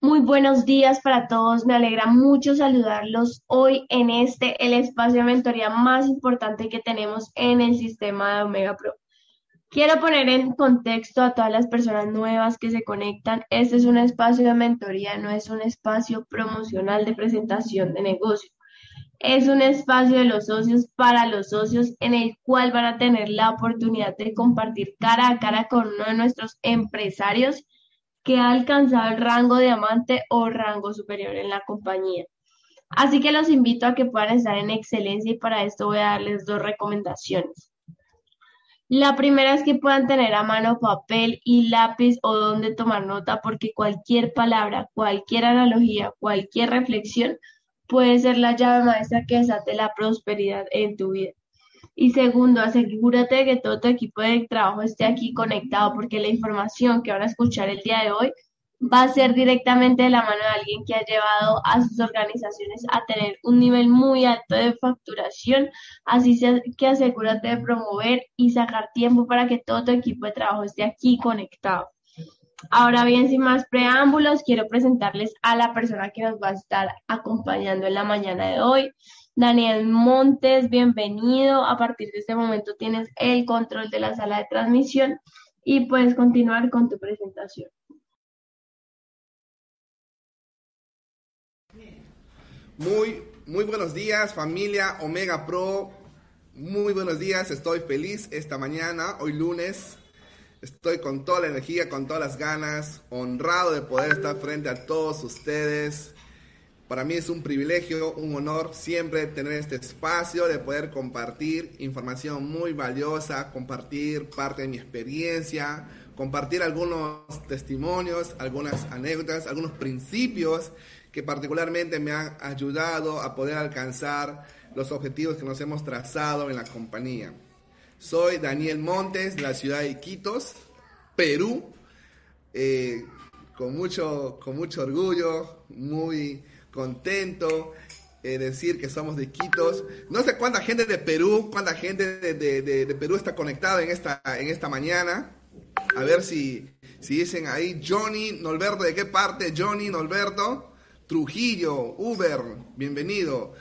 Muy buenos días para todos. Me alegra mucho saludarlos hoy en este, el espacio de mentoría más importante que tenemos en el sistema de Omega Pro. Quiero poner en contexto a todas las personas nuevas que se conectan. Este es un espacio de mentoría, no es un espacio promocional de presentación de negocio. Es un espacio de los socios para los socios en el cual van a tener la oportunidad de compartir cara a cara con uno de nuestros empresarios que ha alcanzado el rango diamante o rango superior en la compañía. Así que los invito a que puedan estar en excelencia y para esto voy a darles dos recomendaciones. La primera es que puedan tener a mano papel y lápiz o donde tomar nota porque cualquier palabra, cualquier analogía, cualquier reflexión puede ser la llave maestra que desate la prosperidad en tu vida. Y segundo, asegúrate de que todo tu equipo de trabajo esté aquí conectado porque la información que van a escuchar el día de hoy va a ser directamente de la mano de alguien que ha llevado a sus organizaciones a tener un nivel muy alto de facturación. Así que asegúrate de promover y sacar tiempo para que todo tu equipo de trabajo esté aquí conectado. Ahora bien, sin más preámbulos, quiero presentarles a la persona que nos va a estar acompañando en la mañana de hoy. Daniel Montes, bienvenido. A partir de este momento tienes el control de la sala de transmisión y puedes continuar con tu presentación. Muy, muy buenos días familia Omega Pro. Muy buenos días, estoy feliz esta mañana, hoy lunes. Estoy con toda la energía, con todas las ganas, honrado de poder estar frente a todos ustedes para mí es un privilegio, un honor siempre tener este espacio de poder compartir información muy valiosa, compartir parte de mi experiencia, compartir algunos testimonios, algunas anécdotas, algunos principios que particularmente me han ayudado a poder alcanzar los objetivos que nos hemos trazado en la compañía. Soy Daniel Montes, de la ciudad de Iquitos, Perú, eh, con, mucho, con mucho orgullo, muy contento. Eh, decir que somos de Quitos. No sé cuánta gente de Perú, cuánta gente de, Perú está conectada en esta, en esta mañana. A ver si, si dicen ahí Johnny Nolberto, ¿de qué parte? Johnny Nolberto. Trujillo, Uber, bienvenido.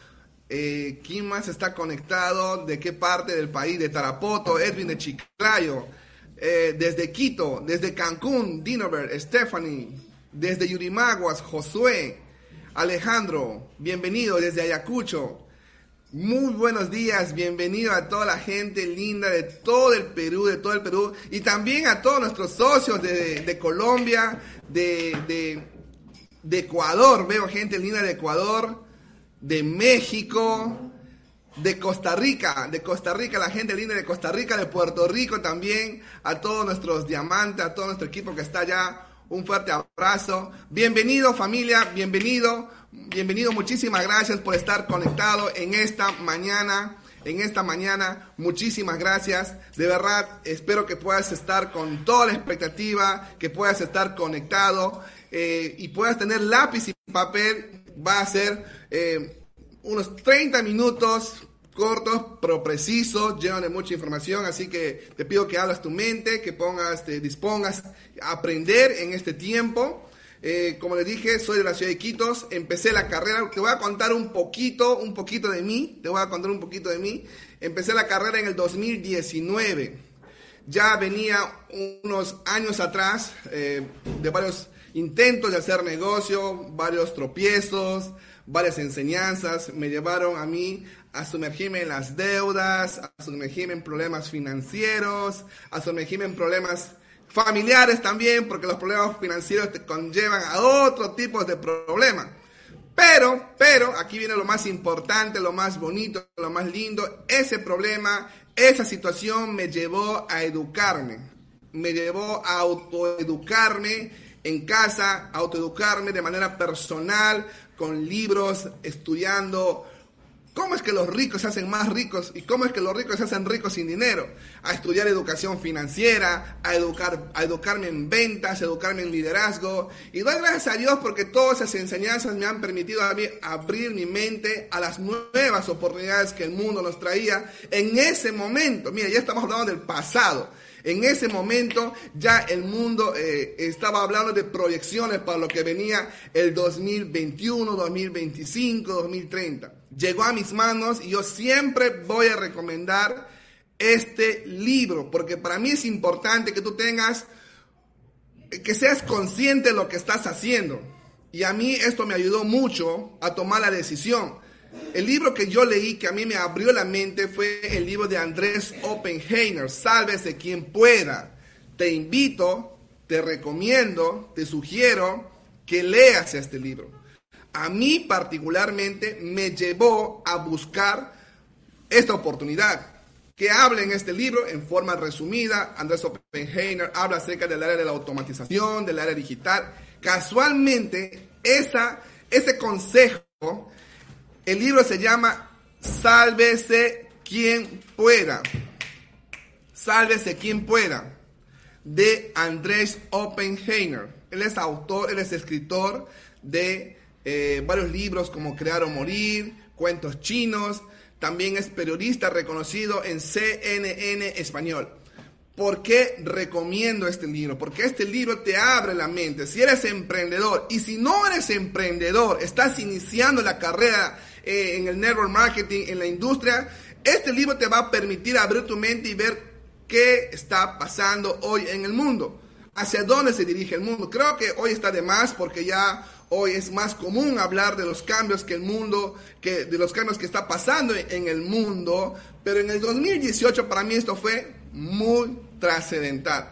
Eh, ¿Quién más está conectado? ¿De qué parte del país? De Tarapoto, Edwin de Chiclayo. Eh, desde Quito, desde Cancún, Dinover, Stephanie. Desde Yurimaguas, Josué. Alejandro, bienvenido desde Ayacucho. Muy buenos días, bienvenido a toda la gente linda de todo el Perú, de todo el Perú, y también a todos nuestros socios de, Colombia, de, de, Ecuador, veo gente linda de Ecuador, de México, de Costa Rica, de Costa Rica, la gente linda de Costa Rica, de Puerto Rico también, a todos nuestros diamantes, a todo nuestro equipo que está allá un fuerte abrazo. Bienvenido familia, bienvenido, bienvenido, muchísimas gracias por estar conectado en esta mañana. En esta mañana, muchísimas gracias. De verdad, espero que puedas estar con toda la expectativa, que puedas estar conectado eh, y puedas tener lápiz y papel. Va a ser eh, unos 30 minutos cortos, pero precisos, llenos de mucha información, así que te pido que hablas tu mente, que pongas, te dispongas a aprender en este tiempo. Eh, como les dije, soy de la ciudad de Quitos, empecé la carrera, te voy a contar un poquito, un poquito de mí, te voy a contar un poquito de mí. Empecé la carrera en el 2019. Ya venía unos años atrás eh, de varios intentos de hacer negocio, varios tropiezos, varias enseñanzas me llevaron a mí a sumergirme en las deudas, a sumergirme en problemas financieros, a sumergirme en problemas familiares también, porque los problemas financieros te conllevan a otro tipo de problemas. Pero, pero, aquí viene lo más importante, lo más bonito, lo más lindo. Ese problema, esa situación me llevó a educarme. Me llevó a autoeducarme en casa, a autoeducarme de manera personal, con libros, estudiando ¿Cómo es que los ricos se hacen más ricos y cómo es que los ricos se hacen ricos sin dinero? A estudiar educación financiera, a, educar, a educarme en ventas, a educarme en liderazgo. Y doy gracias a Dios porque todas esas enseñanzas me han permitido abrir mi mente a las nuevas oportunidades que el mundo nos traía en ese momento. Mira, ya estamos hablando del pasado. En ese momento ya el mundo eh, estaba hablando de proyecciones para lo que venía el 2021, 2025, 2030. Llegó a mis manos y yo siempre voy a recomendar este libro, porque para mí es importante que tú tengas, que seas consciente de lo que estás haciendo. Y a mí esto me ayudó mucho a tomar la decisión. El libro que yo leí que a mí me abrió la mente fue el libro de Andrés Oppenheimer, Sálvese quien pueda. Te invito, te recomiendo, te sugiero que leas este libro. A mí particularmente me llevó a buscar esta oportunidad que habla en este libro en forma resumida. Andrés Oppenheimer habla acerca del área de la automatización, del área digital. Casualmente, esa, ese consejo, el libro se llama Sálvese quien pueda. Sálvese quien pueda, de Andrés Oppenheimer. Él es autor, él es escritor de eh, varios libros como Crear o Morir, Cuentos Chinos, también es periodista reconocido en CNN Español. ¿Por qué recomiendo este libro? Porque este libro te abre la mente. Si eres emprendedor y si no eres emprendedor, estás iniciando la carrera eh, en el network marketing, en la industria, este libro te va a permitir abrir tu mente y ver qué está pasando hoy en el mundo, hacia dónde se dirige el mundo. Creo que hoy está de más porque ya Hoy es más común hablar de los cambios que el mundo, que de los cambios que está pasando en el mundo, pero en el 2018 para mí esto fue muy trascendental.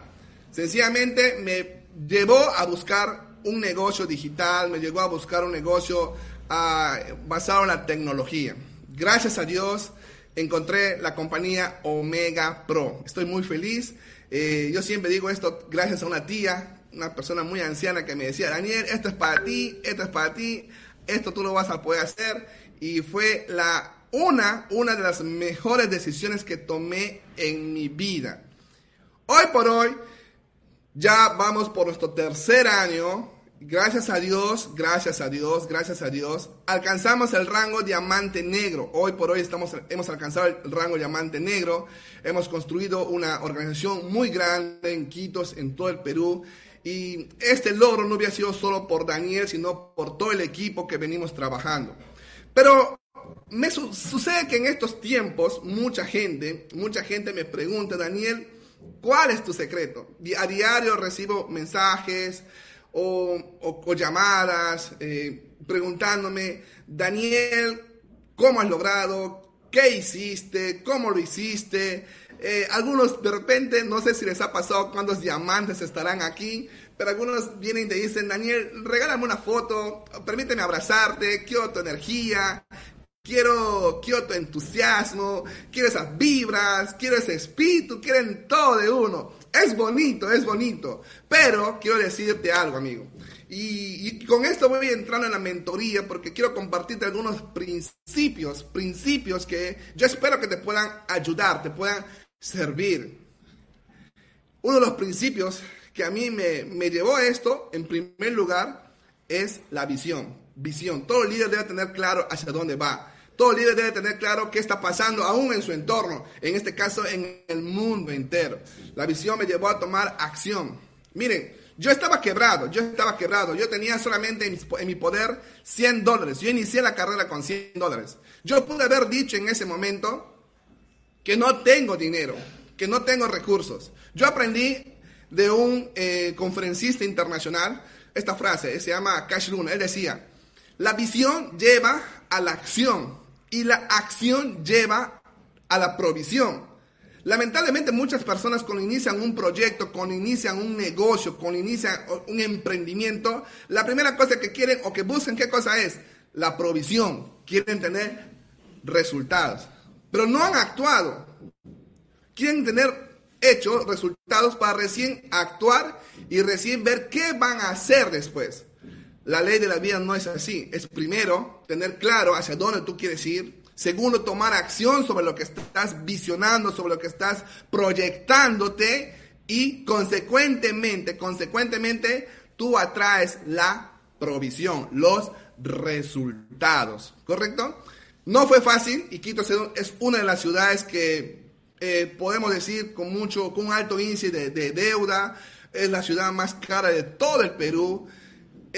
Sencillamente me llevó a buscar un negocio digital, me llevó a buscar un negocio ah, basado en la tecnología. Gracias a Dios encontré la compañía Omega Pro. Estoy muy feliz. Eh, yo siempre digo esto gracias a una tía una persona muy anciana que me decía, Daniel, esto es para ti, esto es para ti, esto tú lo vas a poder hacer. Y fue la una, una de las mejores decisiones que tomé en mi vida. Hoy por hoy, ya vamos por nuestro tercer año. Gracias a Dios, gracias a Dios, gracias a Dios, alcanzamos el rango diamante negro. Hoy por hoy estamos, hemos alcanzado el rango diamante negro. Hemos construido una organización muy grande en Quitos, en todo el Perú. Y este logro no había sido solo por Daniel, sino por todo el equipo que venimos trabajando. Pero me sucede que en estos tiempos mucha gente, mucha gente me pregunta, Daniel, ¿cuál es tu secreto? A diario recibo mensajes o, llamadas eh, preguntándome, Daniel, ¿cómo has logrado? ¿Qué hiciste? ¿Cómo lo hiciste? Eh, algunos de repente, no sé si les ha pasado cuántos diamantes estarán aquí, pero algunos vienen y te dicen, Daniel, regálame una foto, permíteme abrazarte, quiero tu energía, quiero, quiero tu entusiasmo, quiero esas vibras, quiero ese espíritu, quieren todo de uno. Es bonito, es bonito, pero quiero decirte algo, amigo. Y, con esto voy entrando en la mentoría porque quiero compartirte algunos principios, principios que yo espero que te puedan ayudar, te puedan servir. Uno de los principios que a mí me, me llevó a esto, en primer lugar, es la visión. Visión. Todo líder debe tener claro hacia dónde va. Todo líder debe tener claro qué está pasando aún en su entorno, en este caso en el mundo entero. La visión me llevó a tomar acción. Miren, yo estaba quebrado, yo estaba quebrado, yo tenía solamente en mi poder 100 dólares. Yo inicié la carrera con 100 dólares. Yo pude haber dicho en ese momento, que no tengo dinero, que no tengo recursos. Yo aprendí de un eh, conferencista internacional esta frase, se llama Cash Luna, él decía, la visión lleva a la acción y la acción lleva a la provisión. Lamentablemente muchas personas cuando inician un proyecto, cuando inician un negocio, cuando inician un emprendimiento, la primera cosa que quieren o que buscan, ¿qué cosa es? La provisión. Quieren tener resultados pero no han actuado. Quieren tener hechos, resultados para recién actuar y recién ver qué van a hacer después. La ley de la vida no es así. Es primero tener claro hacia dónde tú quieres ir. Segundo, tomar acción sobre lo que estás visionando, sobre lo que estás proyectándote. Y consecuentemente, consecuentemente, tú atraes la provisión, los resultados. ¿Correcto? No fue fácil y Quito es una de las ciudades que eh, podemos decir, con mucho, con un alto índice de, deuda, es la ciudad más cara de todo el Perú.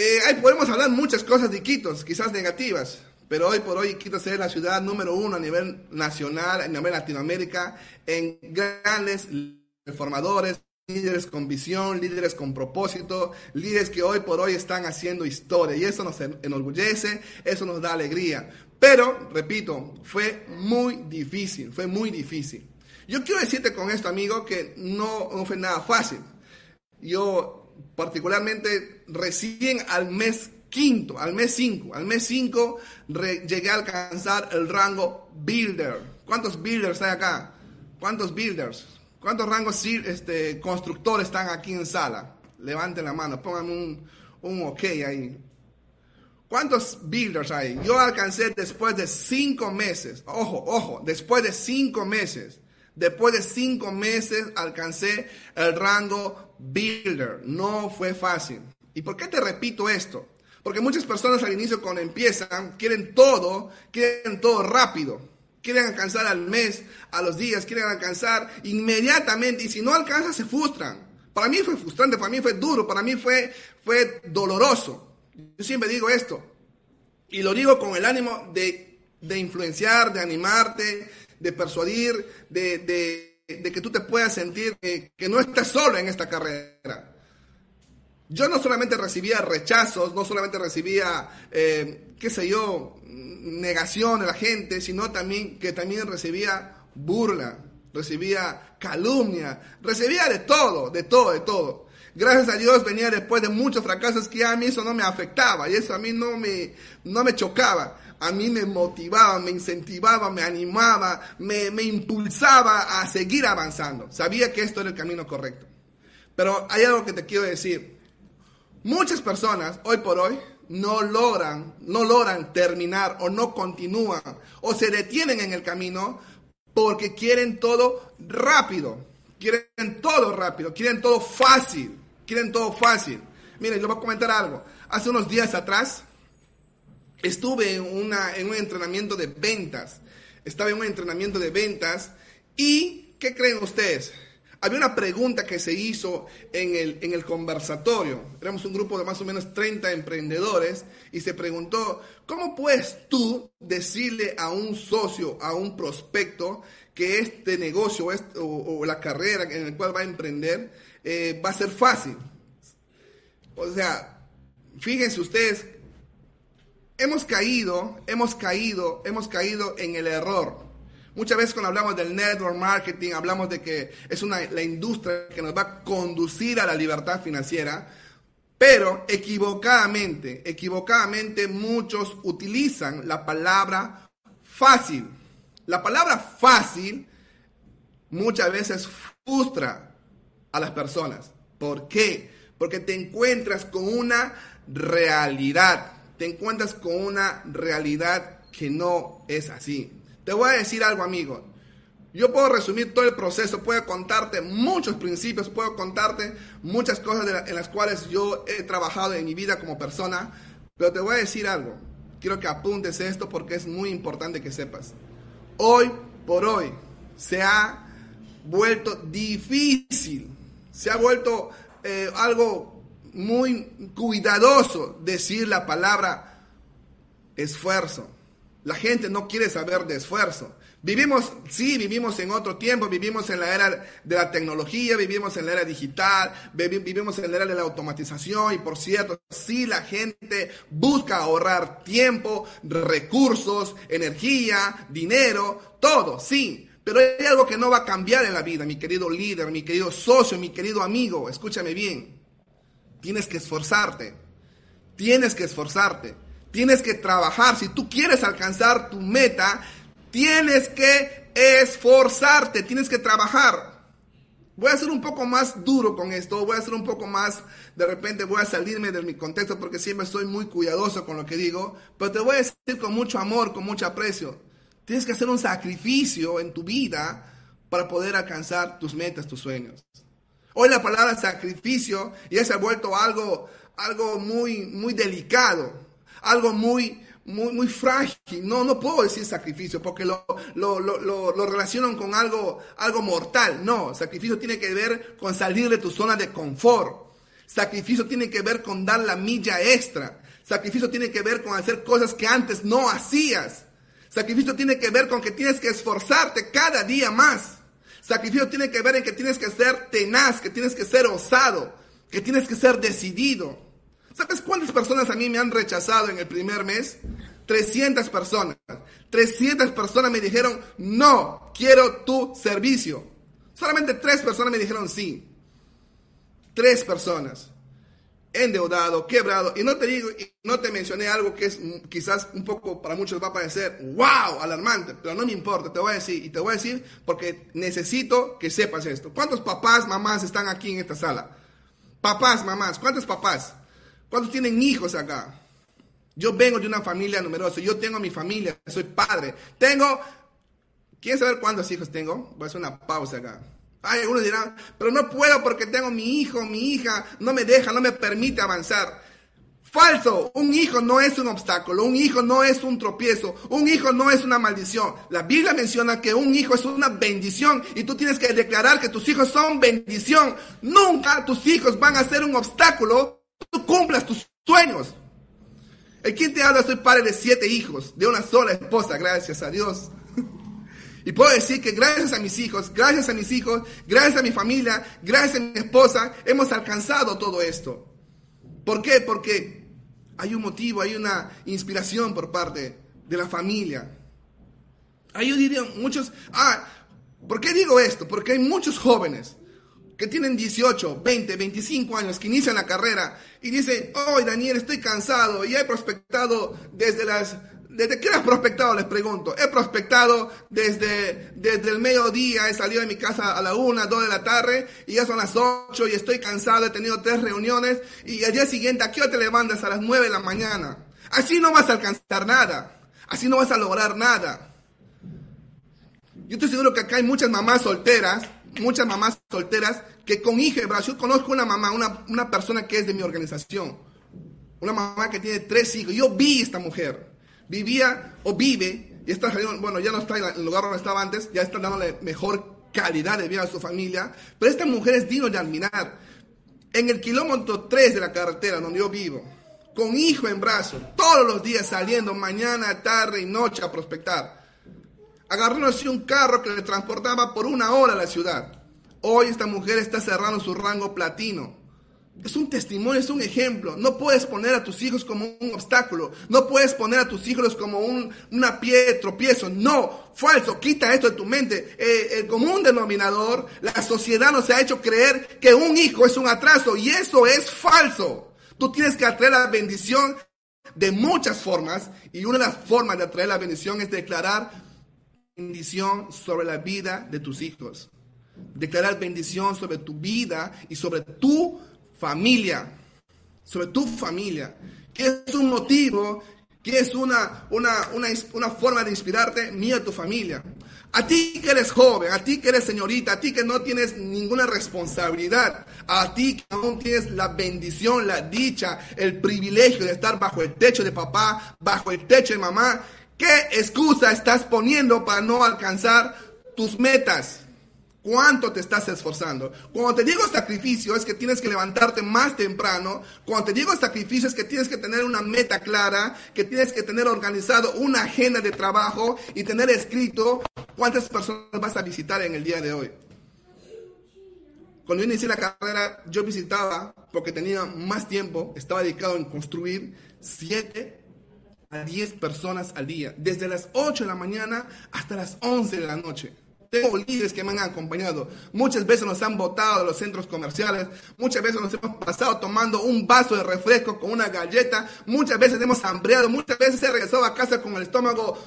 Eh, ahí podemos hablar muchas cosas de Quito, quizás negativas, pero hoy por hoy Quito es la ciudad número uno a nivel nacional, a nivel Latinoamérica, en grandes reformadores, líderes con visión, líderes con propósito, líderes que hoy por hoy están haciendo historia y eso nos enorgullece, eso nos da alegría. Pero, repito, fue muy difícil, fue muy difícil. Yo quiero decirte con esto, amigo, que no, no fue nada fácil. Yo particularmente recién al mes quinto, al mes cinco, al mes cinco llegué a alcanzar el rango builder. ¿Cuántos builders hay acá? ¿Cuántos builders? ¿Cuántos rangos este, constructores están aquí en sala? Levanten la mano, pongan un, un ok ahí. ¿Cuántos builders hay? Yo alcancé después de cinco meses, ojo, ojo, después de cinco meses, después de cinco meses alcancé el rango builder. No fue fácil. ¿Y por qué te repito esto? Porque muchas personas al inicio cuando empiezan quieren todo, quieren todo rápido. Quieren alcanzar al mes, a los días, quieren alcanzar inmediatamente y si no alcanzan se frustran. Para mí fue frustrante, para mí fue duro, para mí fue, fue doloroso. Yo siempre digo esto, y lo digo con el ánimo de, influenciar, de animarte, de persuadir, de, que tú te puedas sentir que, no estás solo en esta carrera. Yo no solamente recibía rechazos, no solamente recibía, eh, qué sé yo, negación de la gente, sino también que también recibía burla, recibía calumnia, recibía de todo, de todo, de todo. Gracias a Dios venía después de muchos fracasos que a mí eso no me afectaba y eso a mí no me, no me chocaba. A mí me motivaba, me incentivaba, me animaba, me, me impulsaba a seguir avanzando. Sabía que esto era el camino correcto. Pero hay algo que te quiero decir. Muchas personas hoy por hoy no logran, no logran terminar o no continúan o se detienen en el camino porque quieren todo rápido. Quieren todo rápido, quieren todo fácil. Quieren todo fácil. Miren, yo voy a comentar algo. Hace unos días atrás estuve en, un entrenamiento de ventas. Estaba en un entrenamiento de ventas y, ¿qué creen ustedes? Había una pregunta que se hizo en el, conversatorio. Éramos un grupo de más o menos 30 emprendedores y se preguntó, ¿cómo puedes tú decirle a un socio, a un prospecto, que este negocio o, o la carrera en la cual va a emprender eh, va a ser fácil. O sea, fíjense ustedes, hemos caído, hemos caído, hemos caído en el error. Muchas veces cuando hablamos del network marketing, hablamos de que es una, la industria que nos va a conducir a la libertad financiera, pero equivocadamente, equivocadamente muchos utilizan la palabra fácil. La palabra fácil muchas veces frustra a las personas. ¿Por qué? Porque te encuentras con una realidad. Te encuentras con una realidad que no es así. Te voy a decir algo, amigo. Yo puedo resumir todo el proceso, puedo contarte muchos principios, puedo contarte muchas cosas en las cuales yo he trabajado en mi vida como persona, pero te voy a decir algo. Quiero que apuntes esto porque es muy importante que sepas. Hoy por hoy se ha vuelto difícil se ha vuelto eh, algo muy cuidadoso decir la palabra esfuerzo. La gente no quiere saber de esfuerzo. Vivimos, sí, vivimos en otro tiempo, vivimos en la era de la tecnología, vivimos en la era digital, vivimos en la era de la automatización y por cierto, sí, la gente busca ahorrar tiempo, recursos, energía, dinero, todo, sí, pero hay algo que no va a cambiar en la vida, mi querido líder, mi querido socio, mi querido amigo. Escúchame bien. Tienes que esforzarte. Tienes que esforzarte. Tienes que trabajar. Si tú quieres alcanzar tu meta, tienes que esforzarte. Tienes que trabajar. Voy a ser un poco más duro con esto, voy a ser un poco más, de repente voy a salirme de mi contexto porque siempre soy muy cuidadoso con lo que digo, pero te voy a decir con mucho amor, con mucho aprecio. Tienes que hacer un sacrificio en tu vida para poder alcanzar tus metas, tus sueños. Hoy la palabra sacrificio ya se ha vuelto algo, algo muy, muy delicado, algo muy, muy, muy frágil. No, no puedo decir sacrificio porque lo, lo, lo, lo, relacionan con algo, algo mortal. No, sacrificio tiene que ver con salir de tu zona de confort. Sacrificio tiene que ver con dar la milla extra. Sacrificio tiene que ver con hacer cosas que antes no hacías. Sacrificio tiene que ver con que tienes que esforzarte cada día más. Sacrificio tiene que ver en que tienes que ser tenaz, que tienes que ser osado, que tienes que ser decidido. ¿Sabes cuántas personas a mí me han rechazado en el primer mes? 300 personas. 300 personas me dijeron, no, quiero tu servicio. Solamente tres personas me dijeron sí. Tres personas. Endeudado, quebrado. Y no te digo, no te mencioné algo que es quizás un poco para muchos va a parecer, wow, alarmante, pero no me importa, te voy a decir. Y te voy a decir porque necesito que sepas esto. ¿Cuántos papás, mamás están aquí en esta sala? Papás, mamás, ¿cuántos papás? ¿Cuántos tienen hijos acá? Yo vengo de una familia numerosa, yo tengo mi familia, soy padre. Tengo, ¿quieren saber cuántos hijos tengo? Voy a hacer una pausa acá. Ay, algunos dirán, pero no puedo porque tengo mi hijo, mi hija, no me deja, no me permite avanzar. Falso, un hijo no es un obstáculo, un hijo no es un tropiezo, un hijo no es una maldición. La Biblia menciona que un hijo es una bendición y tú tienes que declarar que tus hijos son bendición. Nunca tus hijos van a ser un obstáculo tú cumplas tus sueños. ¿El quien te habla? Soy padre de siete hijos, de una sola esposa, gracias a Dios. Y puedo decir que gracias a mis hijos, gracias a mis hijos, gracias a mi familia, gracias a mi esposa, hemos alcanzado todo esto. ¿Por qué? Porque hay un motivo, hay una inspiración por parte de la familia. Ahí yo diría muchos, ah, ¿por qué digo esto? Porque hay muchos jóvenes que tienen 18, 20, 25 años, que inician la carrera y dicen, hoy Daniel, estoy cansado y he prospectado desde las... ¿Desde qué has prospectado? Les pregunto. He prospectado desde, desde el mediodía, he salido de mi casa a la 1, 2 de la tarde y ya son las 8 y estoy cansado, he tenido tres reuniones y al día siguiente, ¿a qué hora te levantas? A las 9 de la mañana. Así no vas a alcanzar nada. Así no vas a lograr nada. Yo estoy seguro que acá hay muchas mamás solteras muchas mamás solteras que con hija de Yo conozco una mamá, una, una persona que es de mi organización. Una mamá que tiene tres hijos. Yo vi esta mujer. Vivía o vive, y está bueno, ya no está en el lugar donde estaba antes, ya está dándole mejor calidad de vida a su familia. Pero esta mujer es digno de admirar. En el kilómetro 3 de la carretera donde yo vivo, con hijo en brazos, todos los días saliendo mañana, tarde y noche a prospectar agarró así un carro que le transportaba por una hora a la ciudad. Hoy esta mujer está cerrando su rango platino. Es un testimonio, es un ejemplo. No puedes poner a tus hijos como un obstáculo. No puedes poner a tus hijos como un, una pie tropiezo. No, falso. Quita esto de tu mente. Eh, el común denominador, la sociedad nos ha hecho creer que un hijo es un atraso y eso es falso. Tú tienes que atraer la bendición de muchas formas y una de las formas de atraer la bendición es declarar bendición sobre la vida de tus hijos. Declarar bendición sobre tu vida y sobre tu familia. Sobre tu familia. Que es un motivo, que es una, una, una, una forma de inspirarte, mía tu familia. A ti que eres joven, a ti que eres señorita, a ti que no tienes ninguna responsabilidad, a ti que aún tienes la bendición, la dicha, el privilegio de estar bajo el techo de papá, bajo el techo de mamá, ¿Qué excusa estás poniendo para no alcanzar tus metas? ¿Cuánto te estás esforzando? Cuando te digo sacrificio es que tienes que levantarte más temprano. Cuando te digo sacrificio es que tienes que tener una meta clara, que tienes que tener organizado una agenda de trabajo y tener escrito cuántas personas vas a visitar en el día de hoy. Cuando yo inicié la carrera, yo visitaba, porque tenía más tiempo, estaba dedicado en construir siete a 10 personas al día, desde las 8 de la mañana hasta las 11 de la noche. Tengo líderes que me han acompañado. Muchas veces nos han botado de los centros comerciales. Muchas veces nos hemos pasado tomando un vaso de refresco con una galleta. Muchas veces hemos hambreado. Muchas veces he regresado a casa con el estómago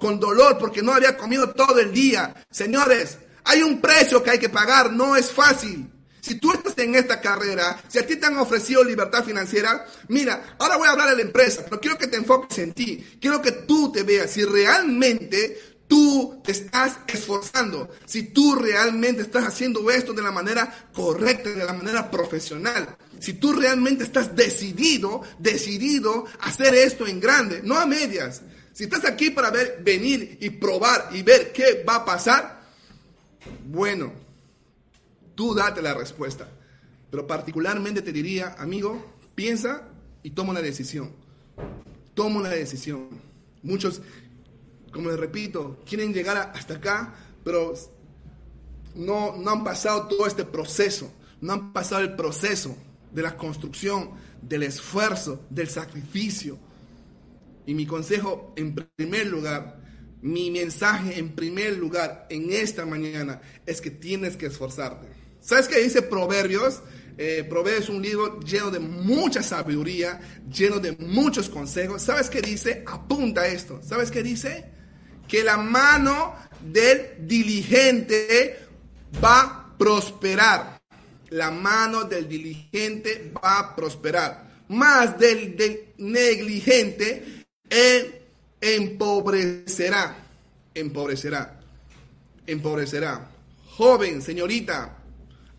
con dolor porque no había comido todo el día. Señores, hay un precio que hay que pagar. No es fácil. Si tú estás en esta carrera, si a ti te han ofrecido libertad financiera, mira, ahora voy a hablar de la empresa, pero quiero que te enfoques en ti. Quiero que tú te veas si realmente tú te estás esforzando, si tú realmente estás haciendo esto de la manera correcta, de la manera profesional, si tú realmente estás decidido, decidido a hacer esto en grande, no a medias. Si estás aquí para ver, venir y probar y ver qué va a pasar, bueno, tú date la respuesta. Pero particularmente te diría, amigo, piensa y toma una decisión. Toma una decisión. Muchos, como les repito, quieren llegar hasta acá, pero no, no han pasado todo este proceso. No han pasado el proceso de la construcción, del esfuerzo, del sacrificio. Y mi consejo, en primer lugar, mi mensaje en primer lugar en esta mañana es que tienes que esforzarte. ¿Sabes qué dice Proverbios? Eh, Proverbios es un libro lleno de mucha sabiduría, lleno de muchos consejos. ¿Sabes qué dice? Apunta esto. ¿Sabes qué dice? Que la mano del diligente va a prosperar. La mano del diligente va a prosperar. Más del, negligente empobrecerá. Empobrecerá. Empobrecerá. Joven, señorita,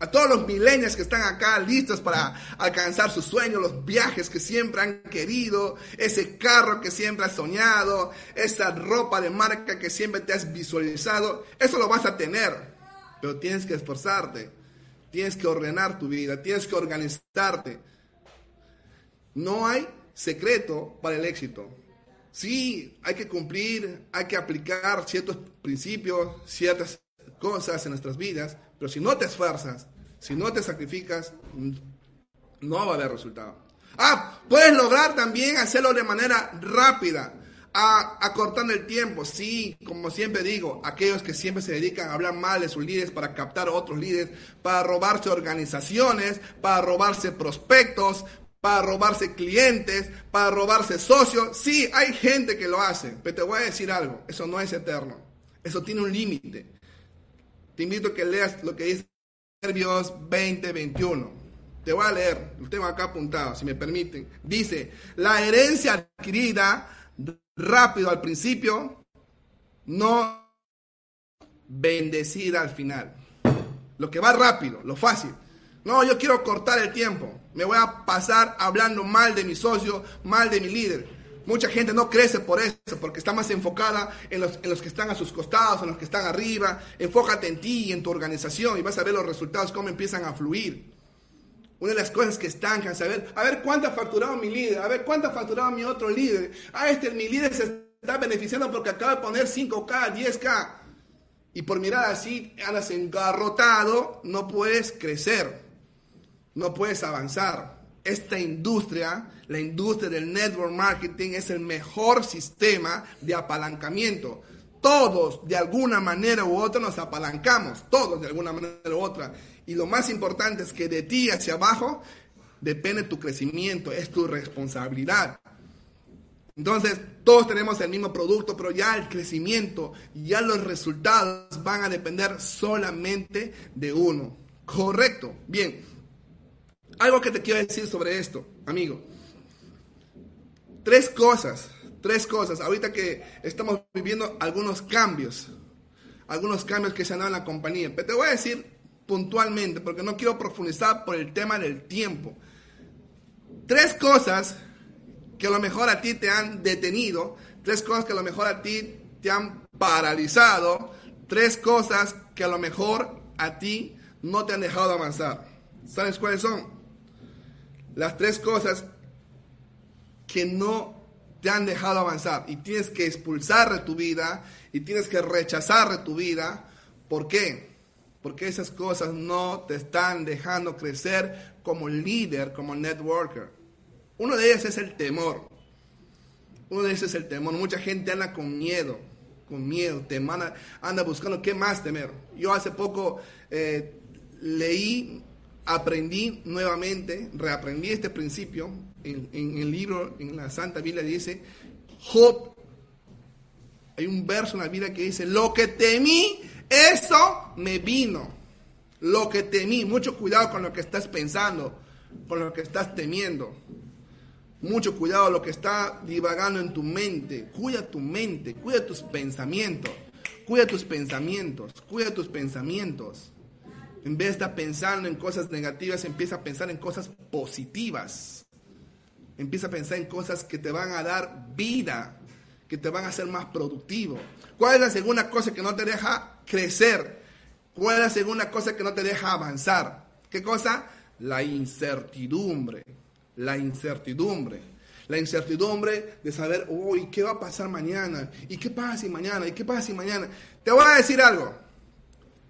a todos los milenios que están acá listos para alcanzar sus sueños, los viajes que siempre han querido, ese carro que siempre has soñado, esa ropa de marca que siempre te has visualizado, eso lo vas a tener. Pero tienes que esforzarte, tienes que ordenar tu vida, tienes que organizarte. No hay secreto para el éxito. Sí, hay que cumplir, hay que aplicar ciertos principios, ciertas cosas en nuestras vidas, pero si no te esfuerzas, si no te sacrificas, no va a haber resultado. Ah, puedes lograr también hacerlo de manera rápida, acortando el tiempo. Sí, como siempre digo, aquellos que siempre se dedican a hablar mal de sus líderes para captar a otros líderes, para robarse organizaciones, para robarse prospectos, para robarse clientes, para robarse socios. Sí, hay gente que lo hace, pero te voy a decir algo, eso no es eterno, eso tiene un límite. Te invito a que leas lo que dice Proverbios 20, 21. Te voy a leer, lo tengo acá apuntado, si me permiten. Dice, la herencia adquirida rápido al principio, no bendecida al final. Lo que va rápido, lo fácil. No, yo quiero cortar el tiempo. Me voy a pasar hablando mal de mi socio, mal de mi líder. Mucha gente no crece por eso, porque está más enfocada en los, en los, que están a sus costados, en los que están arriba. Enfócate en ti y en tu organización y vas a ver los resultados, cómo empiezan a fluir. Una de las cosas que estancan es saber, a ver cuánto ha facturado mi líder, a ver cuánto ha facturado mi otro líder. Ah, este, mi líder se está beneficiando porque acaba de poner 5K, 10K. Y por mirar así, andas engarrotado, no puedes crecer, no puedes avanzar. Esta industria la industria del network marketing es el mejor sistema de apalancamiento. Todos, de alguna manera u otra, nos apalancamos, todos de alguna manera u otra. Y lo más importante es que de ti hacia abajo depende tu crecimiento, es tu responsabilidad. Entonces, todos tenemos el mismo producto, pero ya el crecimiento, ya los resultados van a depender solamente de uno. Correcto. Bien. Algo que te quiero decir sobre esto, amigo. Tres cosas, tres cosas. Ahorita que estamos viviendo algunos cambios, algunos cambios que se han dado en la compañía. Pero te voy a decir puntualmente, porque no quiero profundizar por el tema del tiempo. Tres cosas que a lo mejor a ti te han detenido, tres cosas que a lo mejor a ti te han paralizado, tres cosas que a lo mejor a ti no te han dejado avanzar. ¿Sabes cuáles son? Las tres cosas que no te han dejado avanzar y tienes que expulsar de tu vida y tienes que rechazar de tu vida. ¿Por qué? Porque esas cosas no te están dejando crecer como líder, como networker. Uno de ellas es el temor. Uno de ellos es el temor. Mucha gente anda con miedo, con miedo, anda, anda buscando qué más temer. Yo hace poco eh, leí aprendí nuevamente, reaprendí este principio. En, el libro, en la Santa Biblia dice, Job, hay un verso en la Biblia que dice, lo que temí, eso me vino. Lo que temí, mucho cuidado con lo que estás pensando, con lo que estás temiendo. Mucho cuidado lo que está divagando en tu mente. Cuida tu mente, cuida tus pensamientos. cuida tus pensamientos, cuida tus pensamientos. En vez de estar pensando en cosas negativas, empieza a pensar en cosas positivas. Empieza a pensar en cosas que te van a dar vida, que te van a hacer más productivo. ¿Cuál es la segunda cosa que no te deja crecer? ¿Cuál es la segunda cosa que no te deja avanzar? ¿Qué cosa? La incertidumbre. La incertidumbre. La incertidumbre de saber, uy, ¿qué va a pasar mañana? ¿Y qué pasa si mañana? ¿Y qué pasa si mañana? Te voy a decir algo.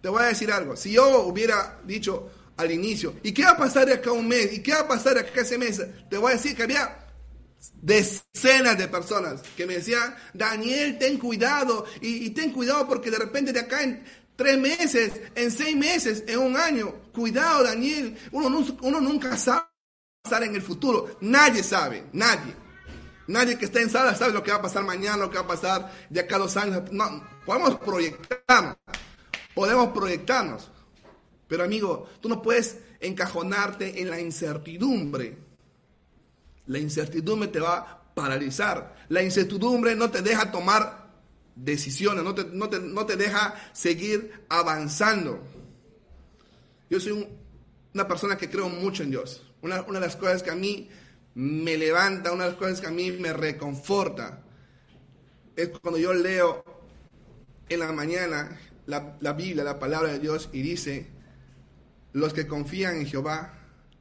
Te voy a decir algo. Si yo hubiera dicho al inicio, ¿y qué va a pasar de acá un mes? ¿Y qué va a pasar de acá ese mes? Te voy a decir que había decenas de personas que me decían, Daniel, ten cuidado, y, ten cuidado porque de repente de acá en tres meses, en seis meses, en un año, cuidado, Daniel, uno, nunca sabe pasar en el futuro. Nadie sabe, nadie. Nadie que esté en sala sabe lo que va a pasar mañana, lo que va a pasar de acá a dos años. No, podemos proyectarnos, podemos proyectarnos. Pero amigo, tú no puedes encajonarte en la incertidumbre. La incertidumbre te va a paralizar. La incertidumbre no te deja tomar decisiones, no te, no te, deja seguir avanzando. Yo soy una persona que creo mucho en Dios. Una, de las cosas que a mí me levanta, una de las cosas que a mí me reconforta, es cuando yo leo en la mañana la, la, Biblia, la palabra de Dios, y dice, los que confían en Jehová,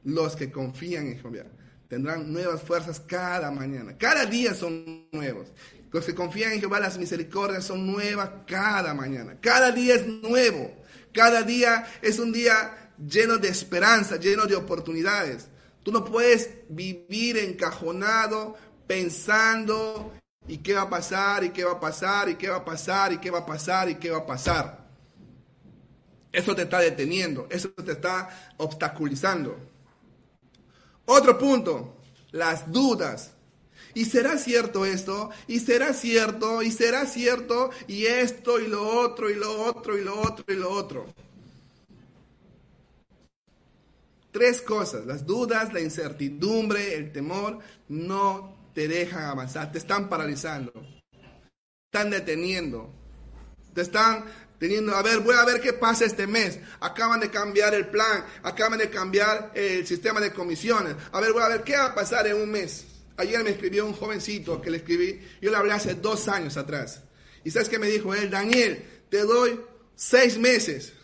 los que confían en Jehová, tendrán nuevas fuerzas cada mañana. Cada día son nuevos. Los que confían en Jehová, las misericordias son nuevas cada mañana. Cada día es nuevo. Cada día es un día lleno de esperanza, lleno de oportunidades. Tú no puedes vivir encajonado pensando y qué va a pasar y qué va a pasar y qué va a pasar y qué va a pasar y qué va a pasar. Eso te está deteniendo, eso te está obstaculizando. Otro punto, las dudas. ¿Y será cierto esto? ¿Y será cierto? ¿Y será cierto? Y esto y lo otro y lo otro y lo otro y lo otro. Tres cosas, las dudas, la incertidumbre, el temor, no te dejan avanzar, te están paralizando, están deteniendo, te están teniendo, a ver, voy a ver qué pasa este mes, acaban de cambiar el plan, acaban de cambiar el sistema de comisiones, a ver, voy a ver qué va a pasar en un mes. Ayer me escribió un jovencito que le escribí, yo le hablé hace dos años atrás. ¿Y sabes qué me dijo él? Daniel, te doy seis meses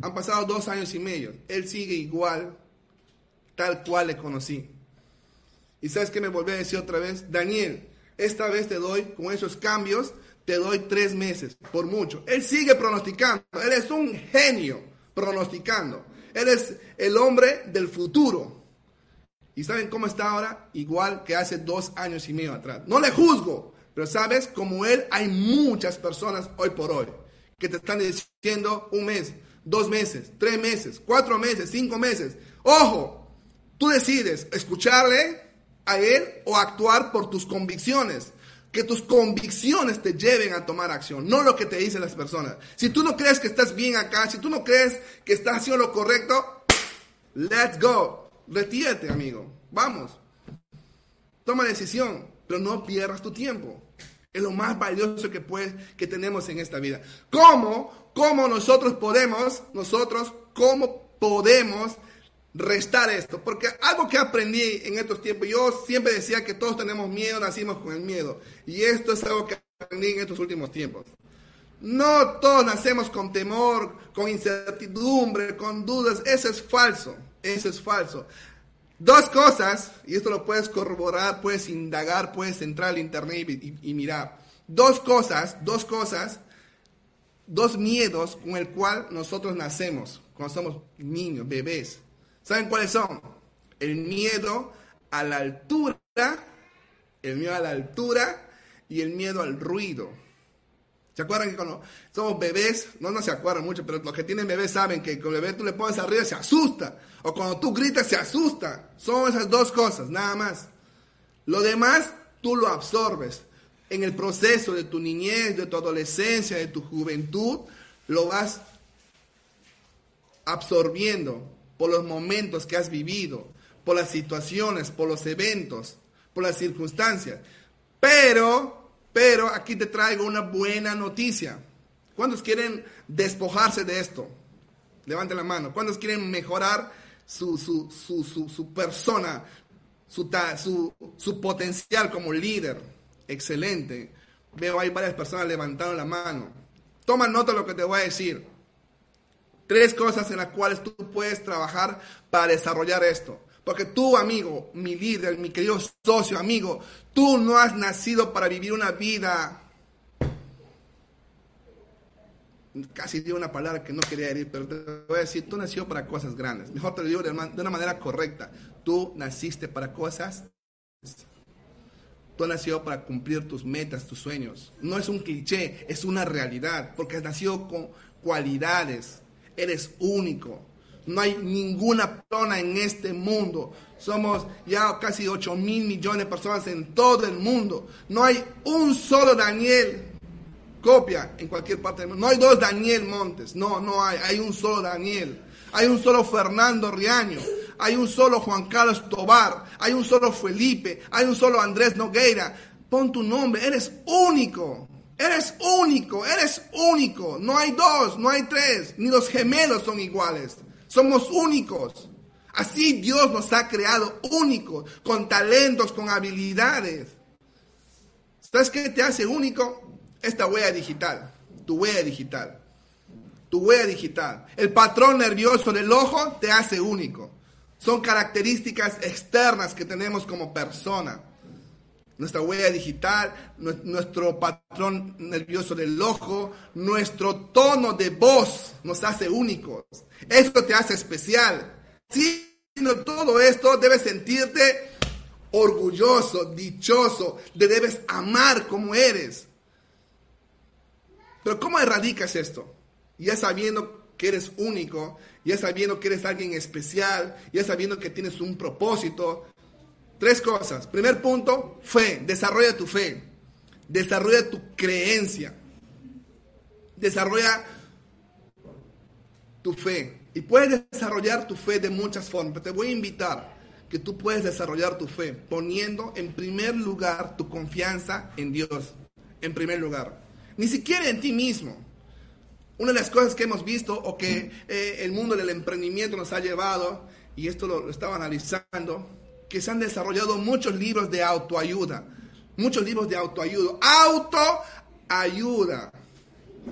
han pasado dos años y medio. Él sigue igual, tal cual le conocí. Y sabes que me volvió a decir otra vez, Daniel, esta vez te doy, con esos cambios, te doy tres meses, por mucho. Él sigue pronosticando. Él es un genio pronosticando. Él es el hombre del futuro. ¿Y saben cómo está ahora? Igual que hace dos años y medio atrás. No le juzgo, pero sabes, como él, hay muchas personas hoy por hoy que te están diciendo un mes, dos meses, tres meses, cuatro meses, cinco meses. Ojo, tú decides escucharle a él o actuar por tus convicciones. Que tus convicciones te lleven a tomar acción, no lo que te dicen las personas. Si tú no crees que estás bien acá, si tú no crees que estás haciendo lo correcto, let's go. Retírate, amigo. Vamos. Toma decisión, pero no pierdas tu tiempo. Es lo más valioso que, puede, que tenemos en esta vida. ¿Cómo ¿Cómo nosotros podemos, nosotros, cómo podemos restar esto? Porque algo que aprendí en estos tiempos, yo siempre decía que todos tenemos miedo, nacimos con el miedo. Y esto es algo que aprendí en estos últimos tiempos. No todos nacemos con temor, con incertidumbre, con dudas. Eso es falso. Eso es falso. Dos cosas, y esto lo puedes corroborar, puedes indagar, puedes entrar al internet y, mirar. Dos cosas, dos cosas dos miedos con el cual nosotros nacemos cuando somos niños, bebés. ¿Saben cuáles son? El miedo a la altura, el miedo a la altura y el miedo al ruido. ¿Se acuerdan que cuando somos bebés, no, no se acuerdan mucho, pero los que tienen bebés saben que cuando el bebé tú le pones arriba se asusta, o cuando tú gritas se asusta. Son esas dos cosas, nada más. Lo demás tú lo absorbes en el proceso de tu niñez, de tu adolescencia, de tu juventud, lo vas absorbiendo por los momentos que has vivido, por las situaciones, por los eventos, por las circunstancias. Pero Pero aquí te traigo una buena noticia. ¿Cuántos quieren despojarse de esto? Levanten la mano. ¿Cuántos quieren mejorar su, su, su, su persona, su, su, potencial como líder? Excelente. Veo hay varias personas levantando la mano. Toma nota de lo que te voy a decir. Tres cosas en las cuales tú puedes trabajar para desarrollar esto. Porque tú, amigo, mi líder, mi querido socio, amigo, tú no has nacido para vivir una vida... Casi digo una palabra que no quería decir, pero te voy a decir, tú nació para cosas grandes. Mejor te lo digo de una manera correcta. Tú naciste para cosas... Tú has nacido para cumplir tus metas, tus sueños. No es un cliché, es una realidad, porque has nacido con cualidades. Eres único no hay ninguna persona en este mundo. Somos ya casi 8 mil millones de personas en todo el mundo. No hay un solo Daniel copia en cualquier parte del mundo. No hay dos Daniel Montes. No, no hay. Hay un solo Daniel. Hay un solo Fernando Riaño. Hay un solo Juan Carlos Tobar. Hay un solo Felipe. Hay un solo Andrés Nogueira. Pon tu nombre. Eres único. Eres único. Eres único. No hay dos. No hay tres. Ni los gemelos son iguales. Somos únicos. Así Dios nos ha creado únicos, con talentos, con habilidades. ¿Sabes qué te hace único? Esta huella digital, tu huella digital, tu huella digital. El patrón nervioso del ojo te hace único. Son características externas que tenemos como persona. Nuestra huella digital, nuestro patrón nervioso del ojo, nuestro tono de voz nos hace únicos. Esto te hace especial. Sino todo esto debes sentirte orgulloso, dichoso, te debes amar como eres. Pero ¿cómo erradicas esto? Ya sabiendo que eres único, ya sabiendo que eres alguien especial, ya sabiendo que tienes un propósito. Tres cosas. Primer punto, fe. Desarrolla tu fe. Desarrolla tu creencia. Desarrolla tu fe. Y puedes desarrollar tu fe de muchas formas. Te voy a invitar que tú puedes desarrollar tu fe poniendo en primer lugar tu confianza en Dios. En primer lugar. Ni siquiera en ti mismo. Una de las cosas que hemos visto o que eh, el mundo del emprendimiento nos ha llevado, y esto lo estaba analizando, que se han desarrollado muchos libros de autoayuda. Muchos libros de autoayuda. Autoayuda.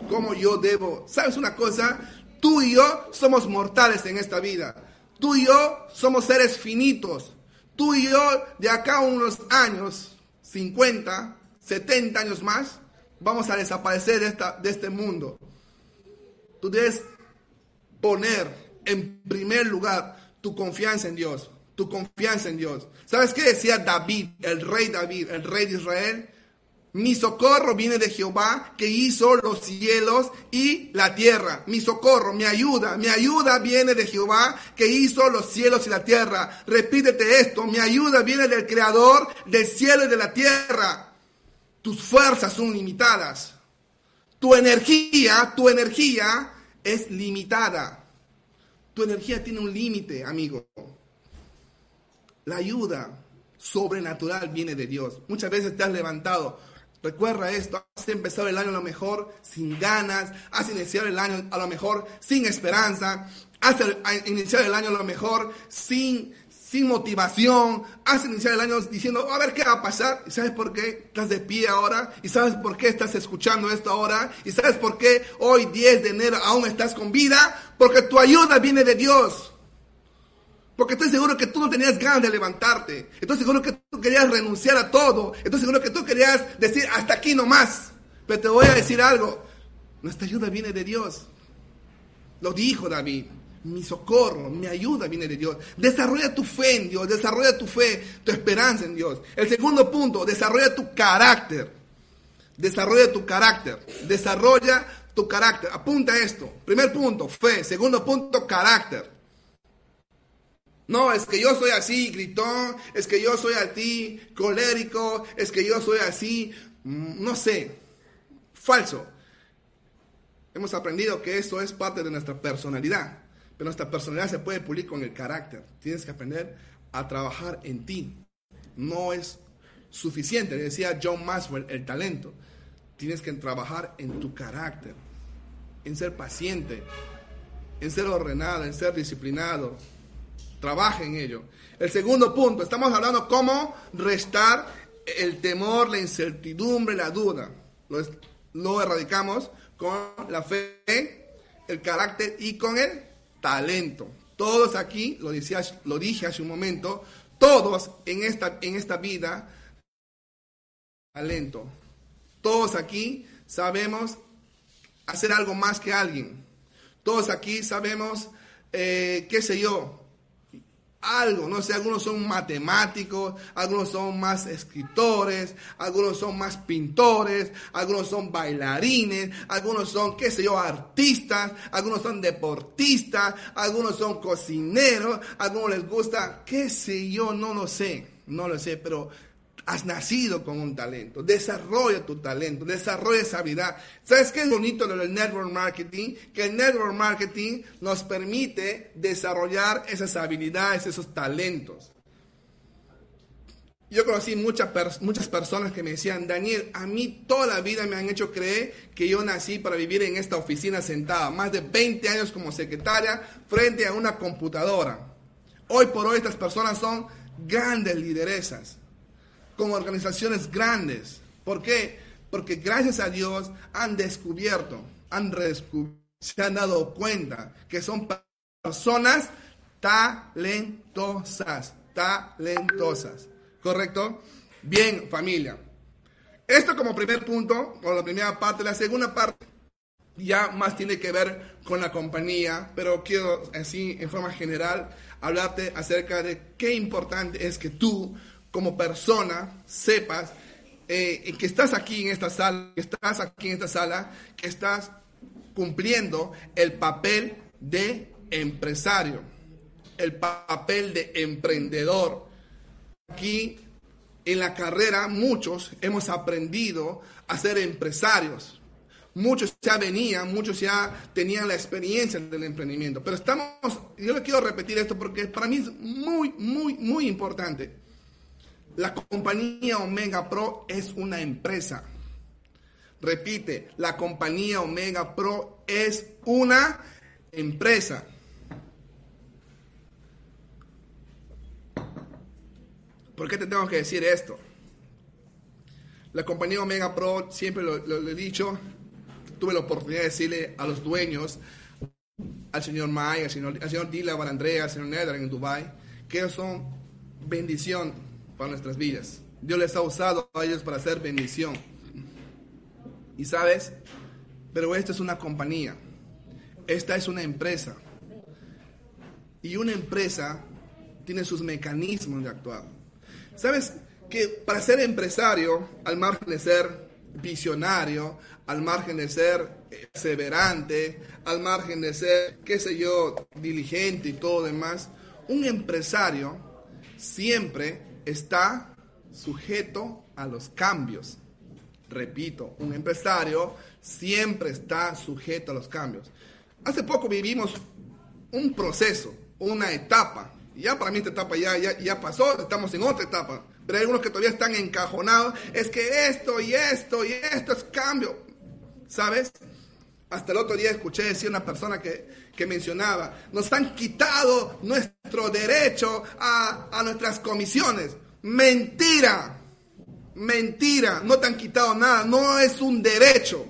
¿Cómo yo debo? ¿Sabes una cosa? Tú y yo somos mortales en esta vida. Tú y yo somos seres finitos. Tú y yo de acá a unos años, 50, 70 años más, vamos a desaparecer de, esta, de este mundo. Tú debes poner en primer lugar tu confianza en Dios. Tu confianza en Dios. ¿Sabes qué decía David, el rey David, el rey de Israel? Mi socorro viene de Jehová que hizo los cielos y la tierra. Mi socorro, mi ayuda, mi ayuda viene de Jehová que hizo los cielos y la tierra. Repítete esto, mi ayuda viene del creador del cielo y de la tierra. Tus fuerzas son limitadas. Tu energía, tu energía es limitada. Tu energía tiene un límite, amigo. La ayuda sobrenatural viene de Dios. Muchas veces te has levantado. Recuerda esto, has empezado el año a lo mejor sin ganas, has iniciado el año a lo mejor sin esperanza, has iniciado el año a lo mejor sin, sin motivación, has iniciado el año diciendo, a ver qué va a pasar, y sabes por qué estás de pie ahora, y sabes por qué estás escuchando esto ahora, y sabes por qué hoy 10 de enero aún estás con vida, porque tu ayuda viene de Dios. Porque estoy seguro que tú no tenías ganas de levantarte. Estoy seguro que tú querías renunciar a todo. Estoy seguro que tú querías decir hasta aquí nomás. Pero te voy a decir algo. Nuestra ayuda viene de Dios. Lo dijo David. Mi socorro, mi ayuda viene de Dios. Desarrolla tu fe en Dios, desarrolla tu fe, tu esperanza en Dios. El segundo punto, desarrolla tu carácter. Desarrolla tu carácter. Desarrolla tu carácter. Apunta esto. Primer punto, fe. Segundo punto, carácter. No, es que yo soy así, gritón, es que yo soy así, colérico, es que yo soy así, mm, no sé, falso. Hemos aprendido que eso es parte de nuestra personalidad, pero nuestra personalidad se puede pulir con el carácter. Tienes que aprender a trabajar en ti. No es suficiente. Decía John Maxwell, el talento. Tienes que trabajar en tu carácter, en ser paciente, en ser ordenado, en ser disciplinado. Trabaja en ello. El segundo punto, estamos hablando cómo restar el temor, la incertidumbre, la duda. Lo, lo erradicamos con la fe, el carácter y con el talento. Todos aquí, lo, decía, lo dije hace un momento, todos en esta, en esta vida, talento. Todos aquí sabemos hacer algo más que alguien. Todos aquí sabemos, eh, qué sé yo, algo, no sé, algunos son matemáticos, algunos son más escritores, algunos son más pintores, algunos son bailarines, algunos son, qué sé yo, artistas, algunos son deportistas, algunos son cocineros, algunos les gusta, qué sé yo, no lo sé, no lo sé, pero Has nacido con un talento. Desarrolla tu talento, desarrolla esa habilidad. ¿Sabes qué es bonito lo del network marketing? Que el network marketing nos permite desarrollar esas habilidades, esos talentos. Yo conocí muchas, muchas personas que me decían, Daniel, a mí toda la vida me han hecho creer que yo nací para vivir en esta oficina sentada, más de 20 años como secretaria frente a una computadora. Hoy por hoy estas personas son grandes lideresas con organizaciones grandes. ¿Por qué? Porque gracias a Dios han descubierto, han se han dado cuenta que son personas talentosas, talentosas. ¿Correcto? Bien, familia. Esto como primer punto, o la primera parte. La segunda parte ya más tiene que ver con la compañía, pero quiero así en forma general hablarte acerca de qué importante es que tú como persona sepas eh, que estás aquí en esta sala, que estás aquí en esta sala, que estás cumpliendo el papel de empresario, el papel de emprendedor. Aquí en la carrera muchos hemos aprendido a ser empresarios. Muchos ya venían, muchos ya tenían la experiencia del emprendimiento. Pero estamos, yo le quiero repetir esto porque para mí es muy, muy, muy importante. La compañía Omega Pro es una empresa. Repite, la compañía Omega Pro es una empresa. ¿Por qué te tengo que decir esto? La compañía Omega Pro, siempre lo, he dicho, tuve la oportunidad de decirle a los dueños, al señor May, al señor, al señor Dila Barandrea, al señor Nedra en Dubai, que son bendición para nuestras vidas. Dios les ha usado a ellos para hacer bendición. Y sabes, pero esta es una compañía, esta es una empresa. Y una empresa tiene sus mecanismos de actuar. ¿Sabes que para ser empresario, al margen de ser visionario, al margen de ser perseverante, al margen de ser, qué sé yo, diligente y todo demás, un empresario siempre está sujeto a los cambios. Repito, un empresario siempre está sujeto a los cambios. Hace poco vivimos un proceso, una etapa. Ya para mí esta etapa ya, ya, ya pasó, estamos en otra etapa. Pero hay algunos que todavía están encajonados. Es que esto y esto y esto es cambio. ¿Sabes? Hasta el otro día escuché decir una persona que, mencionaba, nos han quitado nuestro derecho a, a nuestras comisiones. Mentira, mentira, no te han quitado nada, no es un derecho.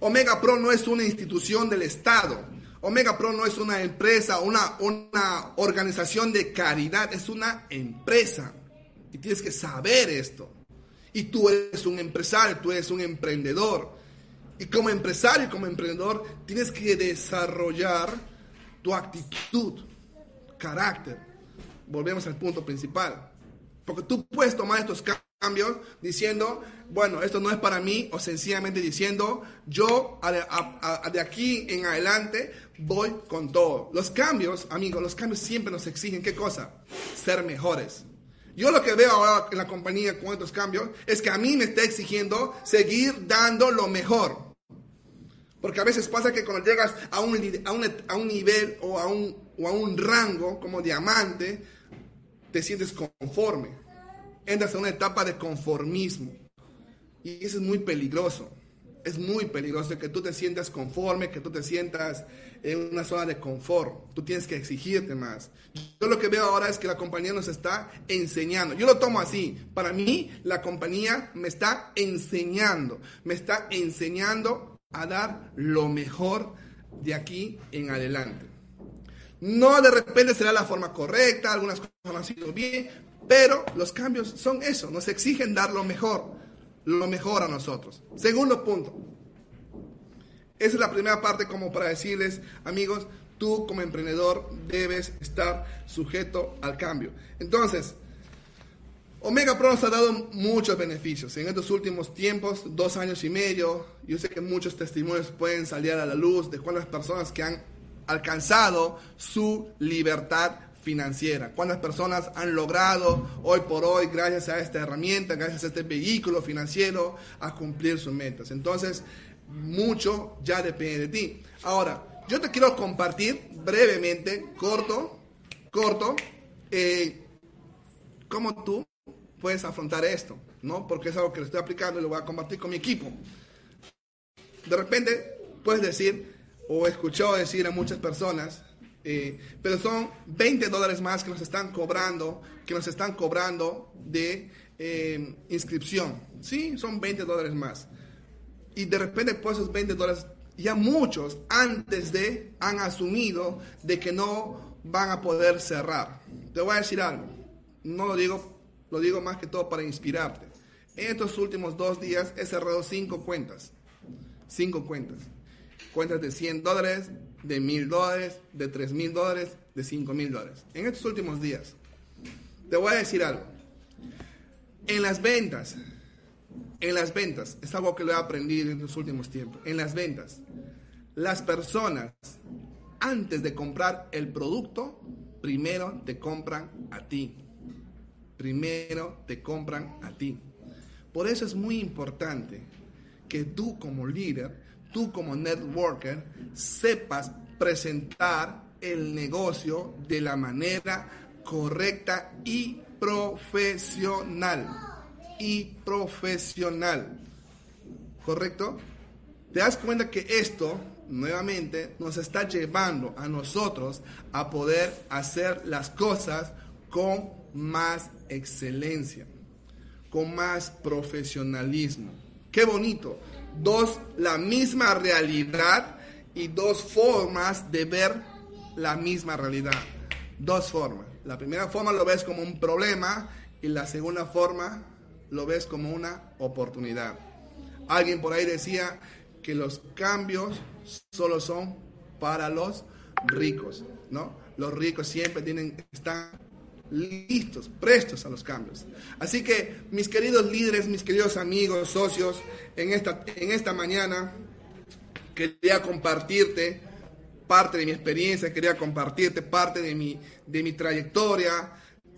Omega Pro no es una institución del Estado. Omega Pro no es una empresa, una, una organización de caridad, es una empresa. Y tienes que saber esto. Y tú eres un empresario, tú eres un emprendedor. Y como empresario y como emprendedor tienes que desarrollar tu actitud, carácter. Volvemos al punto principal. Porque tú puedes tomar estos cambios diciendo, bueno, esto no es para mí, o sencillamente diciendo, yo de aquí en adelante voy con todo. Los cambios, amigos, los cambios siempre nos exigen, ¿qué cosa? Ser mejores. Yo lo que veo ahora en la compañía con estos cambios es que a mí me está exigiendo seguir dando lo mejor. Porque a veces pasa que cuando llegas a un, a un, nivel o a un, o a un rango como diamante, te sientes conforme. entras en una etapa de conformismo. Y eso es muy peligroso. Es muy peligroso que tú te sientas conforme, que tú te sientas en una zona de confort. Tú tienes que exigirte más. Yo lo que veo ahora es que la compañía nos está enseñando. Yo lo tomo así. Para mí, la compañía me está enseñando. Me está enseñando a dar lo mejor de aquí en adelante. No de repente será la forma correcta, algunas cosas no han sido bien, pero los cambios son eso, nos exigen dar lo mejor, lo mejor a nosotros. Segundo punto. Esa es la primera parte como para decirles, amigos, tú como emprendedor debes estar sujeto al cambio. Entonces, Omega Pro nos ha dado muchos beneficios en estos últimos tiempos, dos años y medio. Yo sé que muchos testimonios pueden salir a la luz de cuántas personas que han alcanzado su libertad financiera. ¿Cuántas personas han logrado hoy por hoy, gracias a esta herramienta, gracias a este vehículo financiero, a cumplir sus metas? Entonces, mucho ya depende de ti. Ahora, yo te quiero compartir brevemente, corto, corto, eh, cómo tú puedes afrontar esto, ¿no? Porque es algo que le estoy aplicando y lo voy a compartir con mi equipo. De repente, puedes decir, o escuchó decir a muchas personas, eh, pero son 20 dólares más que nos están cobrando, que nos están cobrando de eh, inscripción. Sí, son 20 dólares más. Y de repente, por esos 20 dólares, ya muchos antes de han asumido de que no van a poder cerrar. Te voy a decir algo, no lo digo, lo digo más que todo para inspirarte. En estos últimos dos días he cerrado cinco cuentas. Cinco cuentas cuentas de 100 dólares, de 1000 dólares, de 3000 dólares, de 5000 dólares. En estos últimos días, te voy a decir algo. En las ventas, en las ventas, es algo que lo he aprendido en los últimos tiempos. En las ventas, las personas, antes de comprar el producto, primero te compran a ti. Primero te compran a ti. Por eso es muy importante que tú como líder tú como networker sepas presentar el negocio de la manera correcta y profesional. Y profesional. ¿Correcto? Te das cuenta que esto, nuevamente, nos está llevando a nosotros a poder hacer las cosas con más excelencia, con más profesionalismo. Qué bonito dos, la misma realidad y dos formas de ver la misma realidad. Dos formas. La primera forma lo ves como un problema y la segunda forma lo ves como una oportunidad. Alguien por ahí decía que los cambios solo son para los ricos, ¿no? Los ricos siempre tienen, están listos, prestos a los cambios. Así que, mis queridos líderes, mis queridos amigos, socios, en esta, en esta mañana quería compartirte parte de mi experiencia, quería compartirte parte de mi, de mi trayectoria.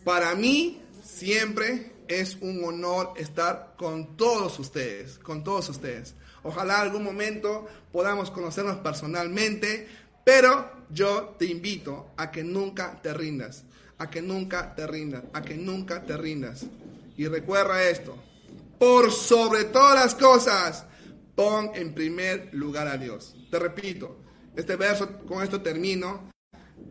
Para mí siempre es un honor estar con todos ustedes, con todos ustedes. Ojalá algún momento podamos conocernos personalmente, pero yo te invito a que nunca te rindas a que nunca te rindas, a que nunca te rindas. Y recuerda esto, por sobre todas las cosas, pon en primer lugar a Dios. Te repito, este verso, con esto termino,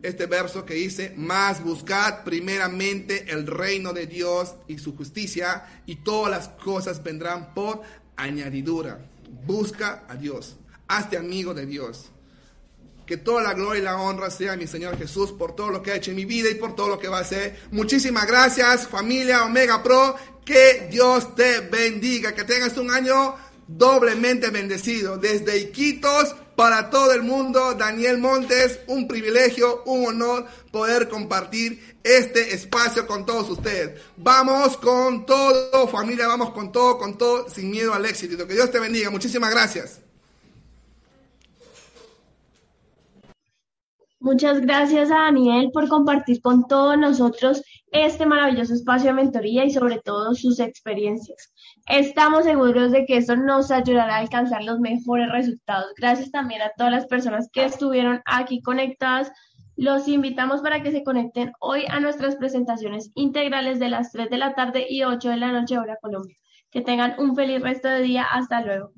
este verso que dice, más buscad primeramente el reino de Dios y su justicia y todas las cosas vendrán por añadidura. Busca a Dios, hazte amigo de Dios. Que toda la gloria y la honra sea a mi Señor Jesús por todo lo que ha hecho en mi vida y por todo lo que va a hacer. Muchísimas gracias, familia Omega Pro. Que Dios te bendiga. Que tengas un año doblemente bendecido. Desde Iquitos para todo el mundo. Daniel Montes, un privilegio, un honor poder compartir este espacio con todos ustedes. Vamos con todo, familia, vamos con todo, con todo, sin miedo al éxito. Que Dios te bendiga. Muchísimas gracias. Muchas gracias a Daniel por compartir con todos nosotros este maravilloso espacio de mentoría y sobre todo sus experiencias. Estamos seguros de que eso nos ayudará a alcanzar los mejores resultados. Gracias también a todas las personas que estuvieron aquí conectadas. Los invitamos para que se conecten hoy a nuestras presentaciones integrales de las 3 de la tarde y 8 de la noche hora Colombia. Que tengan un feliz resto de día. Hasta luego.